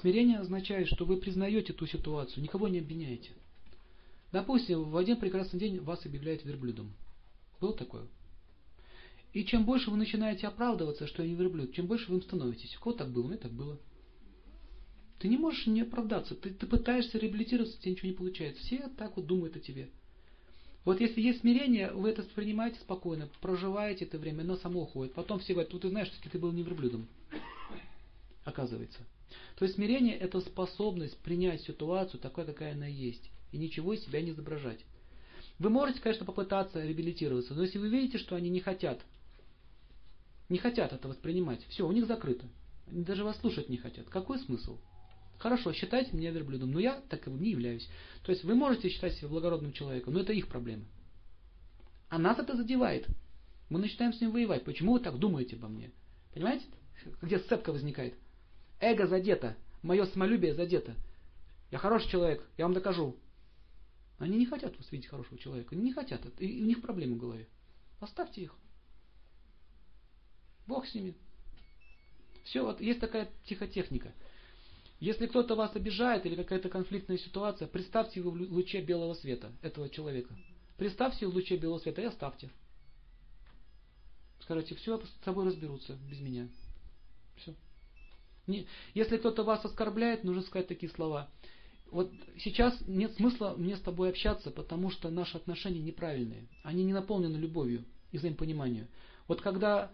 Смирение означает, что вы признаете ту ситуацию, никого не обвиняете. Допустим, в один прекрасный день вас объявляют верблюдом. Было такое? И чем больше вы начинаете оправдываться, что я не верблюд, чем больше вы им становитесь. У кого так было? У меня так было. Ты не можешь не оправдаться. Ты, ты пытаешься реабилитироваться, тебе ничего не получается. Все так вот думают о тебе. Вот если есть смирение, вы это воспринимаете спокойно, проживаете это время, оно само уходит. Потом все говорят, ты знаешь, что ты был не верблюдом. Оказывается. То есть смирение это способность принять ситуацию такой, какая она есть. И ничего из себя не изображать. Вы можете, конечно, попытаться реабилитироваться, но если вы видите, что они не хотят, не хотят это воспринимать, все, у них закрыто. Они даже вас слушать не хотят. Какой смысл? Хорошо, считайте меня верблюдом, но я таковым не являюсь. То есть вы можете считать себя благородным человеком, но это их проблема. А нас это задевает. Мы начинаем с ним воевать. Почему вы так думаете обо мне? Понимаете? Где сцепка возникает? Эго задето. Мое самолюбие задето. Я хороший человек, я вам докажу. Они не хотят вас видеть хорошего человека. Они не хотят. И у них проблемы в голове. Оставьте их. Бог с ними. Все, вот есть такая психотехника. Если кто-то вас обижает или какая-то конфликтная ситуация, представьте его в луче белого света, этого человека. Представьте в луче белого света и оставьте. Скажите, все с собой разберутся без меня. Все. Не, если кто-то вас оскорбляет, нужно сказать такие слова. Вот сейчас нет смысла мне с тобой общаться, потому что наши отношения неправильные. Они не наполнены любовью и взаимопониманием. Вот когда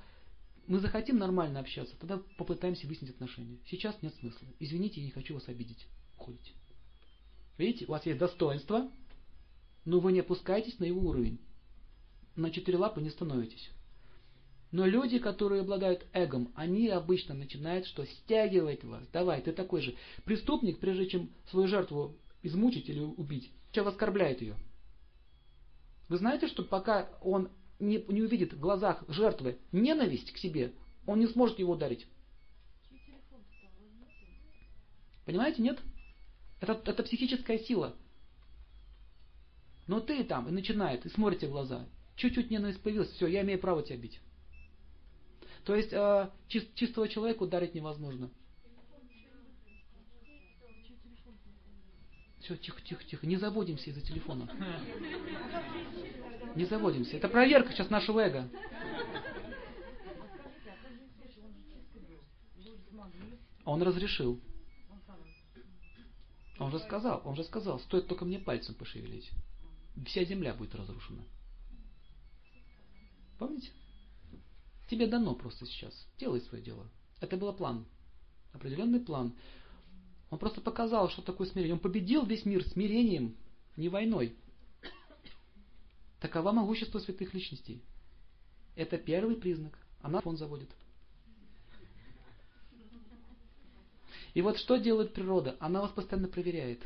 мы захотим нормально общаться, тогда попытаемся выяснить отношения. Сейчас нет смысла. Извините, я не хочу вас обидеть. Уходите. Видите, у вас есть достоинство, но вы не опускаетесь на его уровень. На четыре лапы не становитесь. Но люди, которые обладают эгом, они обычно начинают что? Стягивать вас. Давай, ты такой же. Преступник, прежде чем свою жертву измучить или убить, сначала оскорбляет ее. Вы знаете, что пока он не, не увидит в глазах жертвы ненависть к себе, он не сможет его ударить. Понимаете, нет? Это, это психическая сила. Но ты там и начинает, и смотрите в глаза. Чуть-чуть ненависть появилась, все, я имею право тебя бить. То есть э, чист, чистого человека ударить невозможно. Все, тихо, тихо, тихо. Не заводимся из-за телефона. Не заводимся. Это проверка сейчас нашего эго. Он разрешил. Он же сказал, он же сказал, стоит только мне пальцем пошевелить. Вся земля будет разрушена. Помните? Тебе дано просто сейчас. Делай свое дело. Это был план. Определенный план. Он просто показал, что такое смирение. Он победил весь мир смирением, не войной. Такова могущество святых личностей. Это первый признак. Она фон заводит. И вот что делает природа? Она вас постоянно проверяет.